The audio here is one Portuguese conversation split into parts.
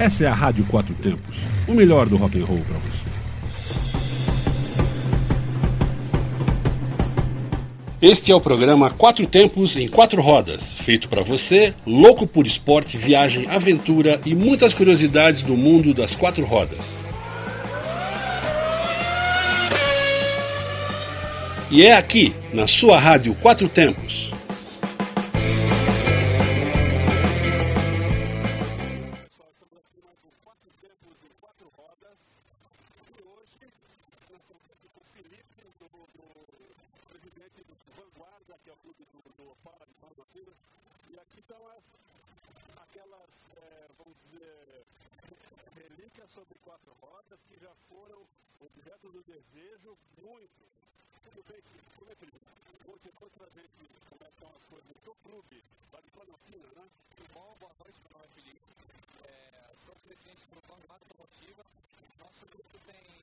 Essa é a Rádio Quatro Tempos, o melhor do rock and roll para você. Este é o programa Quatro Tempos em Quatro Rodas, feito para você, louco por esporte, viagem, aventura e muitas curiosidades do mundo das quatro rodas. E é aqui, na sua rádio Quatro Tempos. o Felipe, do, do presidente do Vanguarda, que é o clube do, do Fala de Vanguarda, e aqui estão as, aquelas, é, vamos dizer, relíquias sobre quatro rodas que já foram objeto do desejo muito. Tudo bem, tudo é Felipe? Hoje, outra vez, como é que são as coisas do seu clube, lá de Planaltina, né? Tudo bom? Boa noite, meu nome é Felipe. É, sou presidente do Vanguarda Esportiva. Nosso grupo tem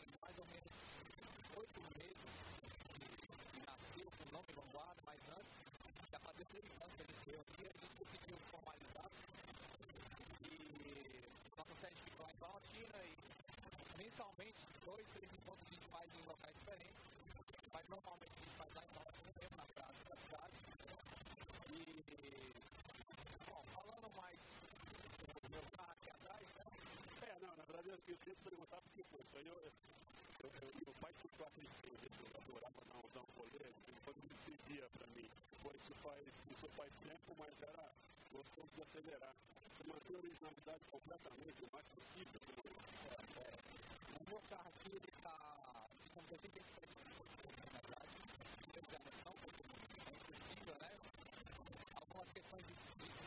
e eu sempre perguntava por que foi. Isso aí eu, eu, eu, meu pai ficou acreditando, eu adorava dar um, dar um rolê, quando ele pedia para mim, pô, isso faz, isso faz tempo, mas era gostoso de acelerar. Você mantém a originalidade completamente, o mais possível. Né? É, é. O meu carro aqui, ele está com 83 né? na verdade, de geração, é possível, né? Algumas questões de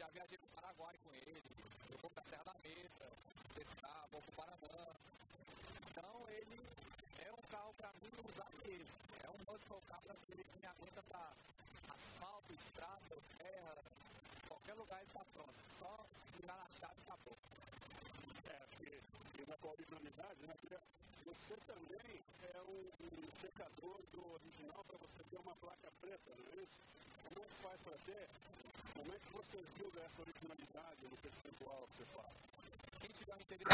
Já viajei pro Paraguai com ele, eu vou pra Serra da Mesa, pescar, vou pro Paraná. Então ele é um carro pra mim usar mesmo. É um muscle car brasileiro que me aguenta pra asfalto, estrada, terra, qualquer lugar ele tá pronto. Só ligar na chave e acabou e na tua originalidade, né? Você também é um, um secador do original para você ter uma placa preta, não é isso? Como é faz para ter? Como é que você julga essa originalidade no percentual que você faz? Quem tiver interesse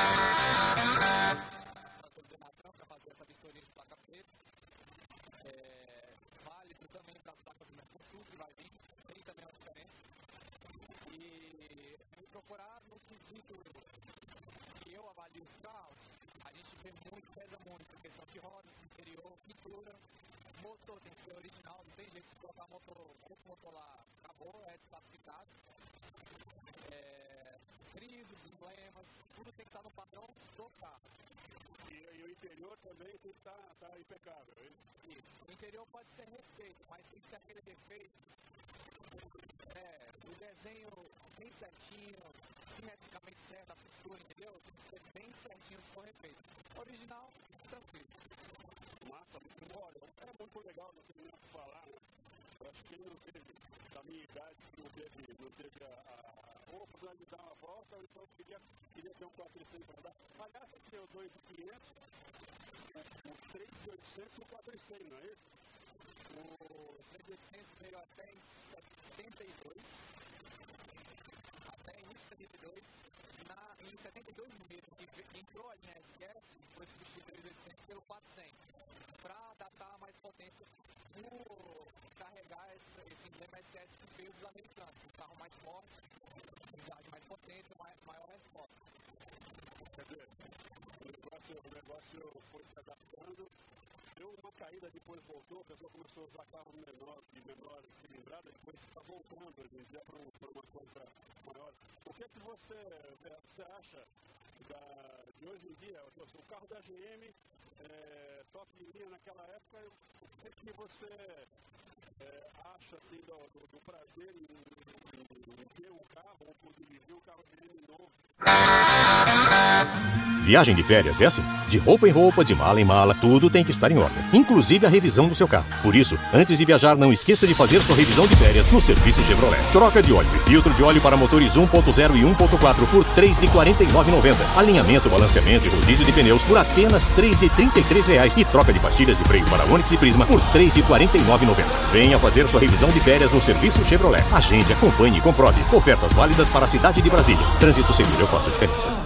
na coordenação para fazer essa vistoria de placa preta, é, válido também para as placas do Mercosul, que vai vir, tem também uma diferença. E procurar no quesito eu avalio os carros, a gente vê muito, pesa muito questão de rodas, interior, pintura, motor tem que ser original, não tem jeito de colocar motor, outro motor lá, acabou, é desclassificado. É, frisos, emblemas, tudo tem que estar no padrão do carro. E, e, o interior também tem que estar tá, impecável, hein? Isso. O interior pode ser refeito, mas tem que ser aquele defeito. É, o desenho bem certinho, simetricamente certo, as costuras, entendeu? Tem que ser bem certinho se for refeito. Original, tranquilo. Massa, muito olha, é muito legal no que falar, né? Eu acho que teve a, a oportunidade de dar uma volta, então eu queria, queria ter um 400 para dar. Aliás, tenho o 2.500, o 3.800 e o 400, não é isso? O 3.800 veio até em 72 até em 72, na, em 72 mesmo, que entrou a linha SS, foi substituído pelo 400, para adaptar mais potência por carregar esse, esse emblema SS que fez os americanos, um carro mais forte, precisar de mais mais, maior resposta. Quer dizer, o negócio, o negócio foi se adaptando deu uma caída, depois voltou, a pessoa começou a usar carros menores, de menor cilindrada, depois está voltando hoje em dia para uma coisa maior. O que é que você, é, você acha da, de hoje em dia? O carro da GM, é, top de linha naquela época, o que, é que você é, acho assim do, do, do prazer em, em, em ter um carro ou dirigir um carro de novo. Viagem de férias é assim. De roupa em roupa, de mala em mala, tudo tem que estar em ordem. Inclusive a revisão do seu carro. Por isso, antes de viajar, não esqueça de fazer sua revisão de férias no serviço Chevrolet. Troca de óleo e filtro de óleo para motores 1.0 e 1.4 por 3 de 49,90. Alinhamento, balanceamento e rodízio de pneus por apenas 3 de 33 reais. E troca de pastilhas de freio para Onix e Prisma por 3 de 49,90. Venha fazer sua revisão de férias no serviço Chevrolet. Agende, acompanhe e comprove. Ofertas válidas para a cidade de Brasília. Trânsito seguro, eu faço diferença.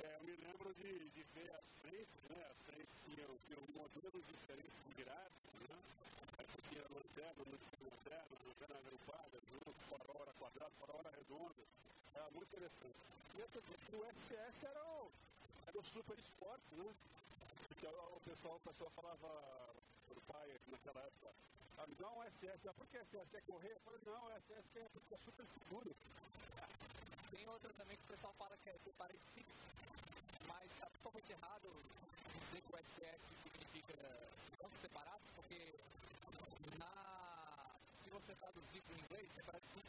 é, eu me lembro de, ver as né? As frentes tinham, tinham modelos diferentes de né? Essa tinha lanterna, lanterna, lanterna agrupada, junto, farol era quadrado, farol era redondo. Era muito interessante. Essa, o SS era o, era o super esporte, né? Porque o pessoal, o pessoal falava pro pai naquela época, não um SS. Mas por que SS? Quer correr? Eu falei, não, SS é é super seguro. Tem outra também que o pessoal fala que é separate six, mas está totalmente errado dizer que o SS significa pontos separados, porque na, se você traduzir para o inglês, separate six,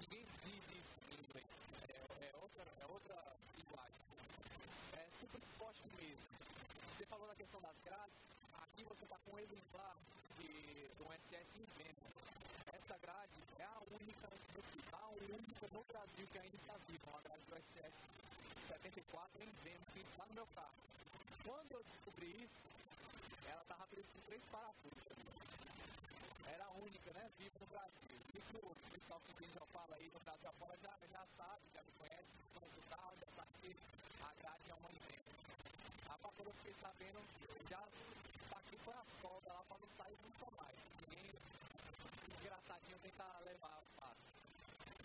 ninguém diz isso em inglês. É, é, outra, é outra linguagem. É super forte mesmo. Você falou da questão grades, aqui um exemplar de, um SS venda. Essa grade é a única, a única no Brasil que ainda está viva, uma grade do SS 74 em venda, que está no meu carro. Quando eu descobri isso, ela estava presa com três parafusos. Era a única, né, viva no Brasil. Isso o pessoal que vem já fala aí no caso de fora já, já sabe, já me conhece, conhece o carro, já sabe que a grade é uma inventa. A quando eu fiquei sabendo, já aqui foi a solda para sair nunca mais. Ninguém engraçadinho tentar levar a fato.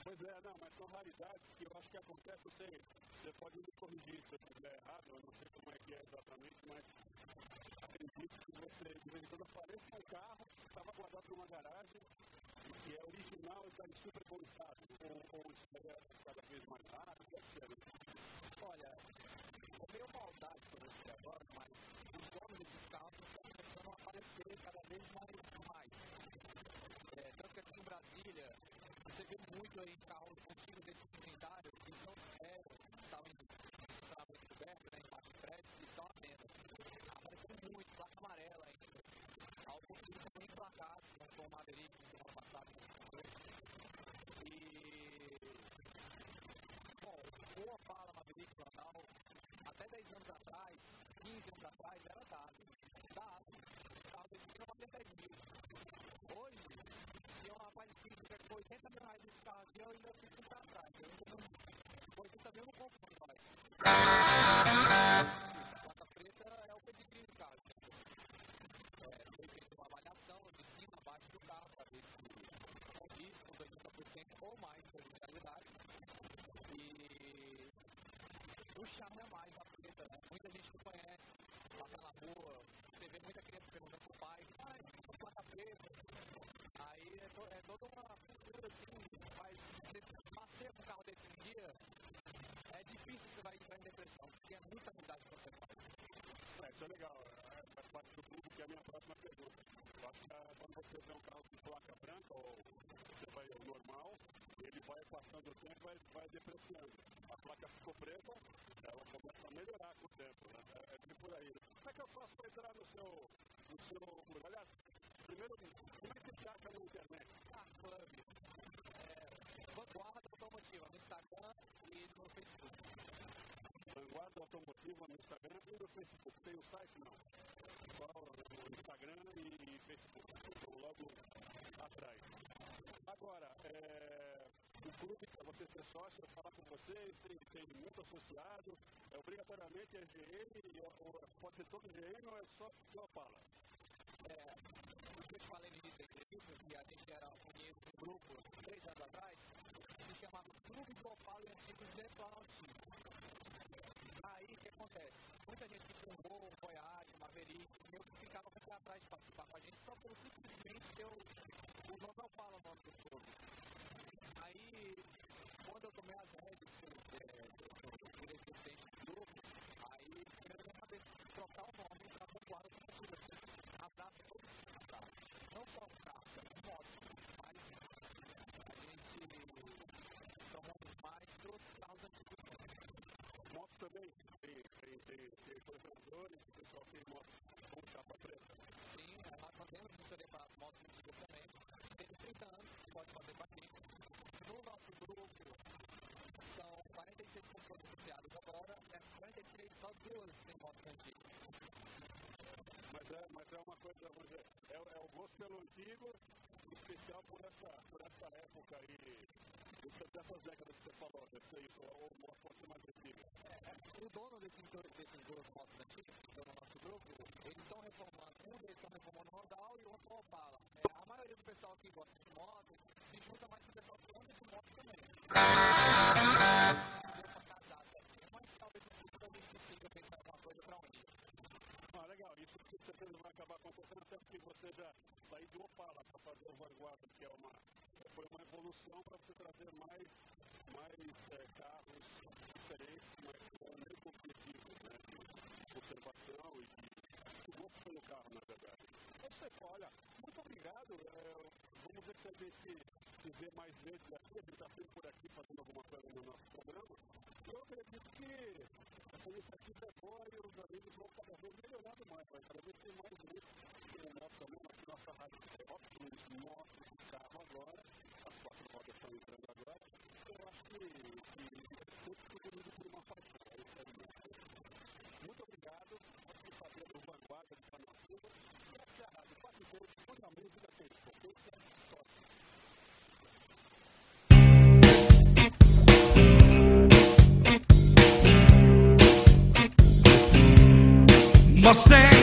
Pois é, não, mas são raridades que eu acho que acontece, você, você pode me corrigir se eu estiver errado, eu não sei como é que é exatamente, mas acredito que você, de vez em quando, apareça um carro que estava guardado numa garagem, que é original e está em super bom estado, ou, ou estiver cada vez mais ser. Né? Olha, é meio maldade por você agora, mas aparecer cada vez mais. mais. É, tanto que aqui em Brasília, você vê muito aí carros antigos desse inventário que são sérios, holiness você vê um carro de placa branca, ou você vai normal, ele vai passando o tempo, vai, vai depreciando. A placa ficou preta, ela começa a melhorar com o tempo, né? É, é por aí. Como é que eu faço para entrar no seu, no seu... Aliás, primeiro, como é que você acha na internet? Ah, Club. É, Vanguarda Automotiva no Instagram e no Facebook. Vanguarda Automotiva no Instagram e no Facebook. Tem o site? Não. Só no Instagram e Facebook. Logo atrás. Agora, é, o clube, para você ser sócio, falar com vocês, tem, tem muito associado, é obrigatoriamente é GM, ou, pode ser todo GM ou é só, só Opala? É, eu te falei no início da entrevista, que a gente era um grupo três anos atrás, se chamava Clube do Opala e de Planaltino. Aí o que acontece? Muita gente que um um Voyage, Maverick, que ficava com atrás de participar com a gente só pelo simplesmente ter o, o nome Opala, o nome do clube. Aí, quando eu tomei as rédeas do direito presidente do grupo, aí eu acabei de trocar o nome para Vanguarda Automotiva. As datas todas passadas. Não só o carro, também moto, mas a gente tomou mais pelos carros antigos. Moto também tem, tem, tem, tem colecionadores, o pessoal tem moto com chapa preta. Sim, isso para as motos antigas também. Tem 30 anos, pode fazer gente. No nosso grupo, são 46 pessoas associadas agora, dessas 43, só duas têm motos antigas. Mas é, mas é uma coisa, vamos dizer, é, é o gosto pelo antigo, especial por essa, por essa época aí, dessas décadas que você falou, isso, ou uma força mais antiga. O dono desses desses dois motos antigas que estão no nosso grupo, eles estão reformando, um deles está reformando o Opala. É, a maioria do pessoal que gosta de moto se junta mais com o pessoal que anda de moto também. Mas talvez no futuro a gente consiga pensar alguma coisa para unir. Ah, legal, isso com certeza vai acabar acontecendo, até porque você já saiu do Opala para fazer o Vanguarda, que é uma, foi uma evolução para você trazer mais, mais é, carros diferentes, mas com o mesmo objetivo né, de conservação e de gosto pelo carro, na verdade. Pessoal, olha, obrigado. É, vamos ver se a gente se vê mais vezes aqui. A gente está sempre por aqui fazendo alguma coisa no nosso programa. Eu acredito que essa iniciativa é boa e os amigos vão cada vez melhorando mais. Vai cada vez ter mais gente no nosso também, aqui nossa rádio óculos, moto, carro agora. As quatro rodas estão entrando agora. Eu acho que, que Mustang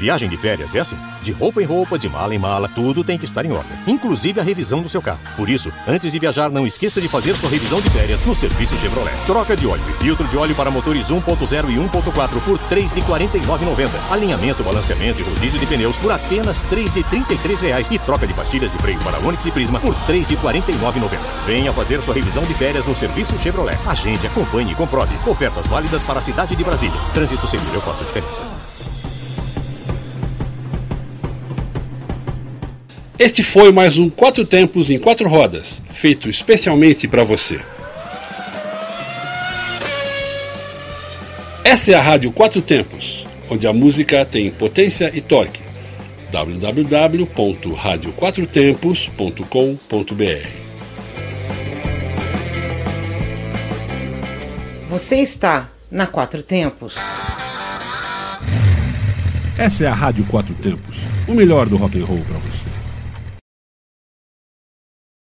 Viagem de férias é assim. De roupa em roupa, de mala em mala, tudo tem que estar em ordem. Inclusive a revisão do seu carro. Por isso, antes de viajar, não esqueça de fazer sua revisão de férias no serviço Chevrolet. Troca de óleo e filtro de óleo para motores 1.0 e 1.4 por R$ 3 de 49,90. Alinhamento, balanceamento e rodízio de pneus por apenas R$ 3 de 33 reais. E troca de pastilhas de freio para Onix e Prisma por R$ 3 de 49,90. Venha fazer sua revisão de férias no serviço Chevrolet. Agende, acompanhe e comprove. Ofertas válidas para a cidade de Brasília. Trânsito seguro, eu faço diferença. Este foi mais um Quatro Tempos em Quatro Rodas, feito especialmente para você. Essa é a Rádio Quatro Tempos, onde a música tem potência e torque. www.radioquatrotempos.com.br Você está na Quatro Tempos. Essa é a Rádio Quatro Tempos, o melhor do rock and roll para você.